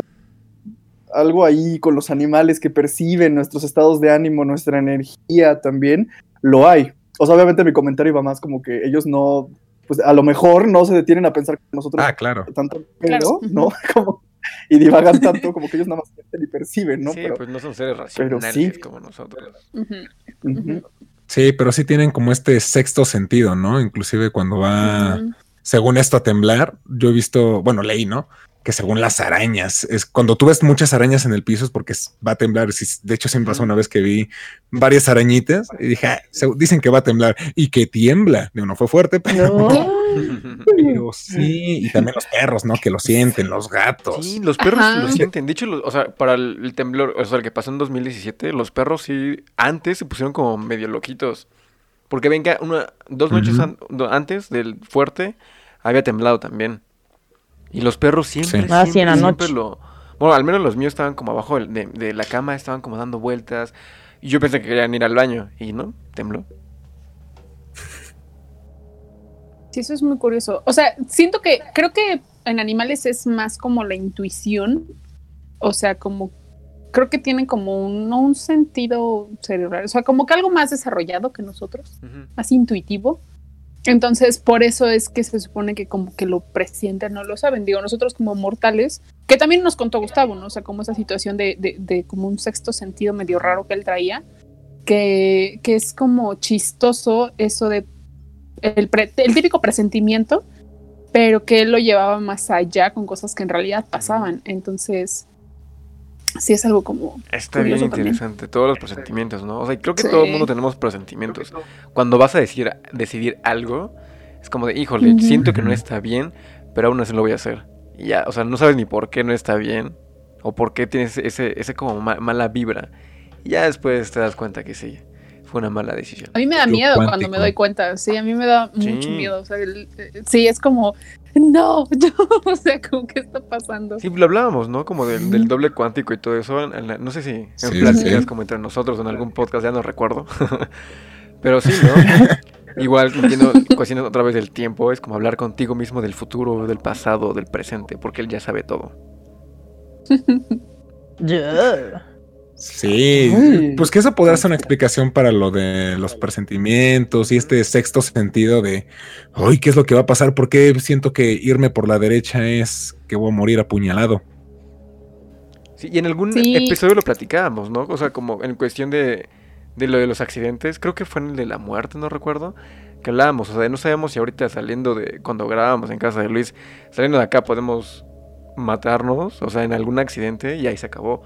algo ahí con los animales que perciben nuestros estados de ánimo, nuestra energía también, lo hay. O sea, obviamente mi comentario iba más como que ellos no, pues a lo mejor no se detienen a pensar como nosotros Ah, claro. tanto, pero, Claro. ¿no? Como, y divagan tanto como que ellos nada más sienten y perciben, ¿no? sí, Pero- pues no son seres pero racionales sí. como nosotros. Sí, pero sí tienen como este sexto sentido, ¿no? Inclusive cuando va, según esto, a temblar, yo he visto, bueno, leí, ¿no? Que según las arañas, es cuando tú ves muchas arañas en el piso es porque va a temblar. De hecho, me pasó una vez que vi varias arañitas y dije, "Ah, dicen que va a temblar y que tiembla. Digo, no fue fuerte, pero, pero sí. Y también los perros, ¿no? Que lo sienten, los gatos. Sí, los perros Ajá. lo sienten. De hecho, o sea, para el, el temblor, o sea, el que pasó en 2017, los perros sí, antes se pusieron como medio loquitos. Porque ven que una, dos noches an- antes del fuerte había temblado también. Y los perros siempre, Sí. Ah, sí, en la siempre noche. lo... Bueno, al menos los míos estaban como abajo de, de la cama, estaban como dando vueltas. Y yo pensé que querían ir al baño. Y no, tembló. Sí, eso es muy curioso. O sea, siento que creo que en animales es más como la intuición. O sea, como creo que tienen como un, no un sentido cerebral, o sea, como que algo más desarrollado que nosotros, más intuitivo. Entonces, por eso es que se supone que como que lo presienten, no lo saben. Digo, nosotros como mortales, que también nos contó Gustavo, ¿no? O sea, como esa situación de, de, de como un sexto sentido medio raro que él traía, que, que es como chistoso eso de el, pre- el típico presentimiento, pero que él lo llevaba más allá con cosas que en realidad pasaban. Entonces, sí es algo como... Está bien también. interesante, todos los presentimientos, ¿no? O sea, creo que Sí. todo el mundo tenemos presentimientos. Cuando vas a decir, decidir algo, es como de, híjole, siento que no está bien, pero aún así lo voy a hacer. Y ya, o sea, no sabes ni por qué no está bien, o por qué tienes ese, ese como ma- mala vibra. Y ya después te das cuenta que sí, fue una mala decisión. A mí me da Yo miedo cuando me doy cuenta, sí, a mí me da Sí. mucho miedo. O sea, el- eh, sí, es como, no, yo, o sea, como, ¿qué está pasando? Sí, lo hablábamos, ¿no? Como del, del doble cuántico y todo eso. en- en la- no sé si en Sí, pláticas sí. como entre nosotros o en algún podcast, ya no recuerdo. Pero sí, ¿no? Igual entiendo cuestiones otra vez del tiempo, es como hablar contigo mismo del futuro, del pasado, del presente, porque él ya sabe todo. Yeah. Sí, Ay. pues que eso podrá ser una explicación para lo de los presentimientos y este sexto sentido de, ay, ¿qué es lo que va a pasar? ¿Por qué siento que irme por la derecha es que voy a morir apuñalado? Sí, y en algún Sí. episodio lo platicábamos, ¿no? O sea, como en cuestión de, de lo de los accidentes, creo que fue en el de la muerte, no recuerdo, que hablábamos, o sea, no sabemos si ahorita saliendo de, cuando grabábamos en casa de Luis, saliendo de acá podemos matarnos, o sea, en algún accidente y ahí se acabó.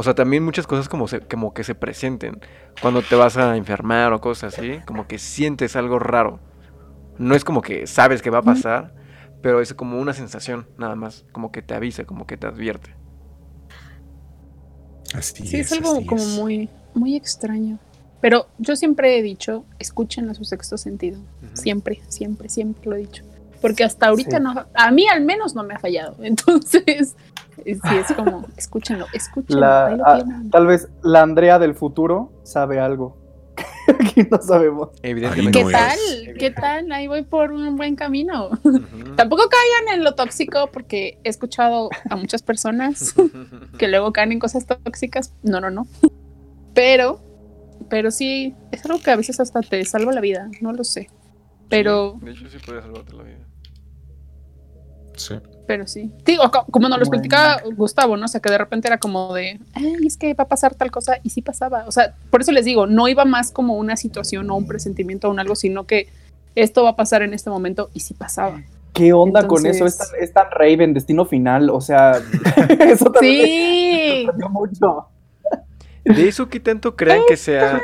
O sea, también muchas cosas como, se, como que se presenten. Cuando te vas a enfermar o cosas así, como que sientes algo raro. No es como que sabes que va a pasar, pero es como una sensación, nada más. Como que te avisa, como que te advierte. Así Sí, es es, algo así como es. muy, muy extraño. Pero yo siempre he dicho, escuchen a su sexto sentido. Siempre, siempre, siempre lo he dicho. Porque hasta ahorita Sí. no, a mí al menos no me ha fallado. Entonces, sí, es como, escúchenlo, escúchenlo. La- tal vez la Andrea del futuro sabe algo. Aquí no sabemos. Evidentemente. ¿Qué no tal? ¿Qué tal? Ahí voy por un buen camino. Tampoco caigan en lo tóxico porque he escuchado a muchas personas que luego caen en cosas tóxicas. No, no, no. Pero, pero sí, es algo que a veces hasta te salva la vida, no lo sé. Pero, Sí, de hecho, sí podría salvarte la vida. Sí. Pero sí. Digo, co- como nos lo Bueno. explicaba Gustavo, ¿no? O sea, que de repente era como de, ay, es que va a pasar tal cosa, y sí pasaba. O sea, por eso les digo, no iba más como una situación o un presentimiento o un algo, sino que esto va a pasar en este momento, y sí pasaba. ¿Qué onda con eso? Es tan, es tan Raven, destino final. O sea, eso también Sí. me mucho. ¿De eso qué tanto creen que sea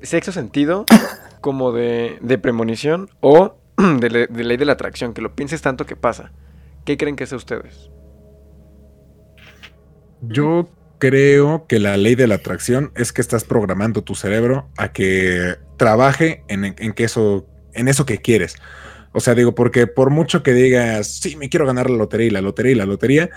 sexo sentido como de, de premonición o de, de ley de la atracción? Que lo pienses tanto que pasa. ¿Qué creen que sea ustedes? Yo creo que la ley de la atracción es que estás programando tu cerebro a que trabaje en, en que eso, en eso que quieres. O sea, digo, porque por mucho que digas, sí, me quiero ganar la lotería y la lotería y la lotería,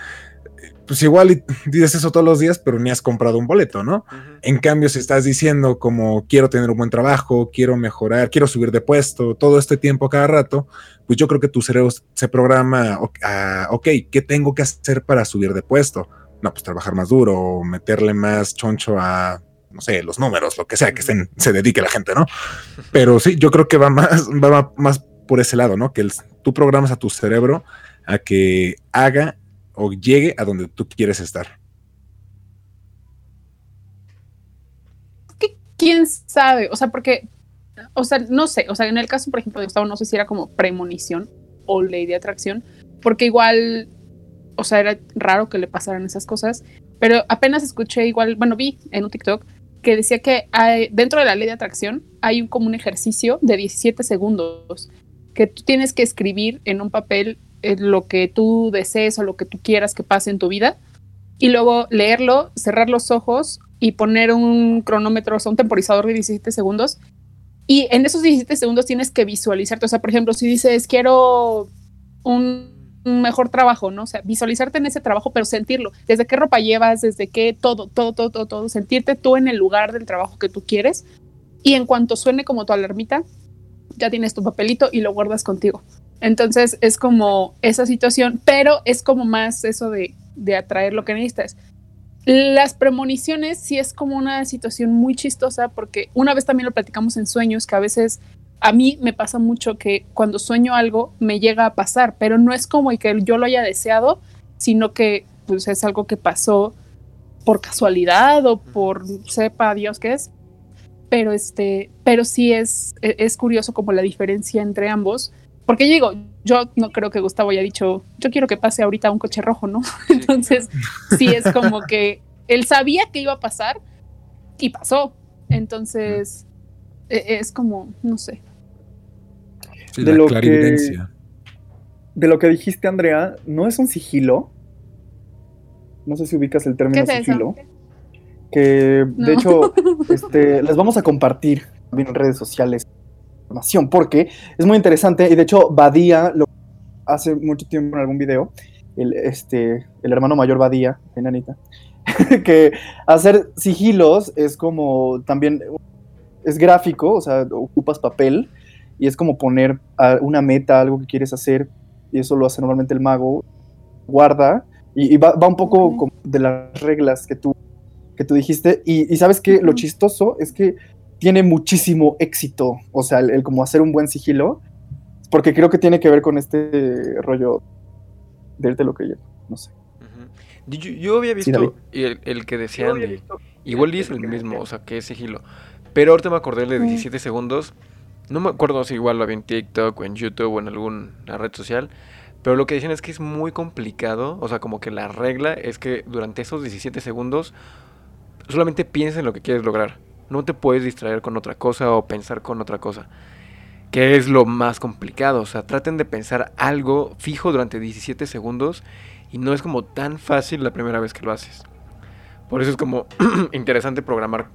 pues igual dices eso todos los días, pero ni has comprado un boleto, ¿no? En cambio, si estás diciendo como quiero tener un buen trabajo, quiero mejorar, quiero subir de puesto, todo este tiempo cada rato, pues yo creo que tu cerebro se programa, ok, ¿qué tengo que hacer para subir de puesto? No, pues trabajar más duro, meterle más choncho a, no sé, los números, lo que sea que se dedique la gente, ¿no? Pero sí, yo creo que va más, va más por ese lado, ¿no? Que tú programas a tu cerebro a que haga o llegue a donde tú quieres estar. ¿Quién sabe? O sea, porque, o sea, no sé, o sea, en el caso, por ejemplo, de Gustavo, no sé si era como premonición o ley de atracción, porque igual, o sea, era raro que le pasaran esas cosas, pero apenas escuché igual, bueno, vi en un TikTok que decía que dentro de la ley de atracción hay un, como un ejercicio de 17 segundos que tú tienes que escribir en un papel lo que tú desees o lo que tú quieras que pase en tu vida y luego leerlo, cerrar los ojos y poner un cronómetro, o sea, un temporizador de 17 segundos. Y en esos 17 segundos tienes que visualizarte. O sea, por ejemplo, si dices, quiero un, mejor trabajo, ¿no? O sea, visualizarte en ese trabajo, pero sentirlo. Desde qué ropa llevas, desde qué todo, todo, todo, todo, todo. Sentirte tú en el lugar del trabajo que tú quieres. Y en cuanto suene como tu alarmita, ya tienes tu papelito y lo guardas contigo. Entonces es como esa situación, pero es como más eso de, atraer lo que necesitas. Las premoniciones sí es como una situación muy chistosa porque una vez también lo platicamos en sueños que a veces a mí me pasa mucho que cuando sueño algo me llega a pasar, pero no es como que yo lo haya deseado, sino que pues es algo que pasó por casualidad o por sepa Dios qué es. Pero este, pero sí es, e, es curioso como la diferencia entre ambos porque yo digo, yo no creo que Gustavo haya dicho, yo quiero que pase ahorita un coche rojo, ¿no? Entonces, sí es como que él sabía que iba a pasar y pasó. Entonces, e, es como, no sé. de, lo que, de lo que dijiste, Andrea, ¿no es un sigilo? No sé si ubicas el término sigilo. Que de hecho, este, les vamos a compartir también en redes sociales porque es muy interesante y de hecho Badía lo hace mucho tiempo en algún video, el, este, el hermano mayor Badía, enanita, que hacer sigilos es como también, es gráfico, o sea, ocupas papel y es como poner una meta, algo que quieres hacer y eso lo hace normalmente el mago, guarda y, va, un poco de las reglas que tú, que tú dijiste y, sabes que lo chistoso es que tiene muchísimo éxito, o sea, el, como hacer un buen sigilo, porque creo que tiene que ver con este rollo de lo que yo, no sé. yo, había visto el, que decían, igual es el mismo, o sea, que es sigilo, pero ahorita me acordé de 17 segundos, no me acuerdo si igual lo había en TikTok o en YouTube o en alguna red social, pero lo que decían es que es muy complicado, o sea, como que la regla es que durante esos 17 segundos solamente piensa en lo que quieres lograr. No te puedes distraer con otra cosa o pensar con otra cosa. Que es lo más complicado. O sea, traten de pensar algo fijo durante 17 segundos y no es como tan fácil la primera vez que lo haces. Por eso es como interesante programar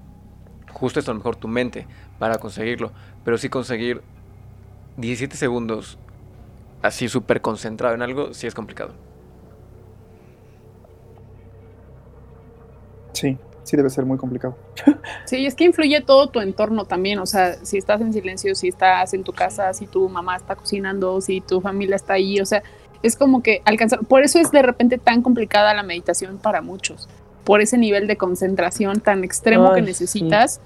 justo esto, a lo mejor tu mente, para conseguirlo. Pero sí conseguir 17 segundos así súper concentrado en algo, sí es complicado. Sí, sí debe ser muy complicado. Sí, es que influye todo tu entorno también, o sea, si estás en silencio, si estás en tu casa, si tu mamá está cocinando, si tu familia está ahí, o sea, es como que alcanzar, por eso es de repente tan complicada la meditación para muchos, por ese nivel de concentración tan extremo que necesitas.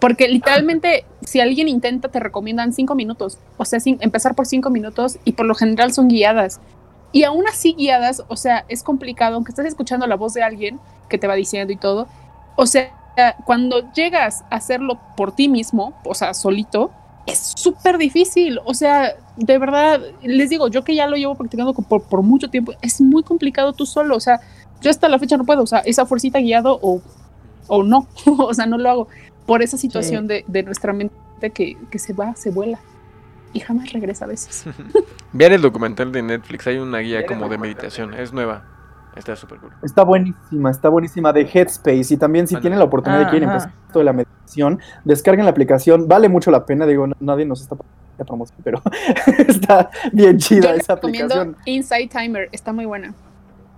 Porque literalmente, si alguien intenta, te recomiendan cinco minutos. O sea, empezar por cinco minutos y por lo general son guiadas. Y aún así guiadas, o sea, es complicado, aunque estés escuchando la voz de alguien que te va diciendo y todo, o sea, cuando llegas a hacerlo por ti mismo, o sea, solito, es súper difícil. O sea, de verdad, les digo, yo que ya lo llevo practicando por, por, mucho tiempo, es muy complicado tú solo. O sea, yo hasta la fecha no puedo, o sea, esa fuercita guiado o, o no, o sea, no lo hago por esa situación de, de, nuestra mente que, que, se va, se vuela y jamás regresa a veces. Vean el documental de Netflix, hay una guía como de meditación, es nueva. Está súper cool. Está buenísima, está buenísima de Headspace. Y también si tienen la oportunidad de quieren empezar esto de la meditación, descarguen la aplicación. Vale mucho la pena, digo, nadie nos está de promoción, pero está bien Yo chida les esa recomiendo aplicación. Inside Timer, está muy buena.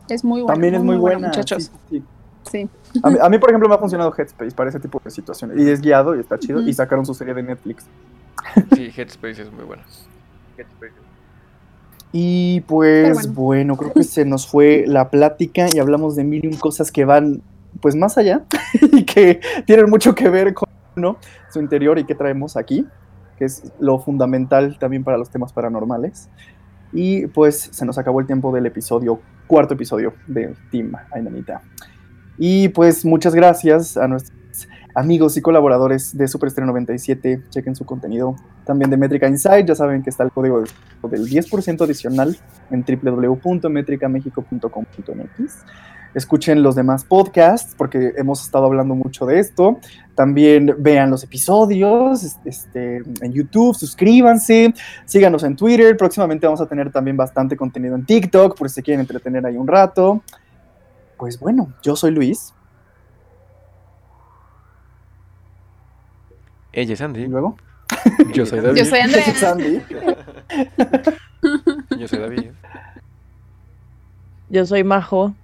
Es muy buena. También es muy buena, muchachos. sí, sí. Sí. A mí, a mí, por ejemplo, me ha funcionado Headspace para ese tipo de situaciones. Y es guiado y está chido. Y sacaron su serie de Netflix. Sí, Headspace es muy bueno. Y pues bueno. creo que se nos fue la plática y hablamos de mil y un cosas que van pues más allá y que tienen mucho que ver con ¿no? su interior y qué traemos aquí, que es lo fundamental también para los temas paranormales. Y pues se nos acabó el tiempo del episodio, cuarto episodio de Team Ainanita. Y pues muchas gracias a nuestros amigos y colaboradores de Superestreno 97. Chequen su contenido. También de Métrica Insight. Ya saben que está el código de- del 10% adicional en www.metricamexico.com.mx. Escuchen los demás podcasts porque hemos estado hablando mucho de esto. También vean los episodios este, en YouTube, suscríbanse, síganos en Twitter. Próximamente vamos a tener también bastante contenido en TikTok por si se quieren entretener ahí un rato. Pues bueno, yo soy Luis. Ella es Y Andy. luego. Yo soy David. Yo soy Andrea. Sandy. Yo soy David. Yo soy Majo.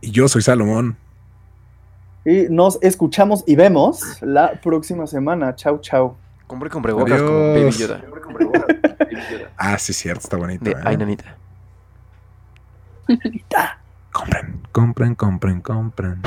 Y yo soy Salomón. Y nos escuchamos y vemos la próxima semana. Chau, chau. Compré con bocas como Baby. Yoda. Ah, sí, cierto, está bonito. De ¿eh? Ainanita. Compren, compren, compren, compren.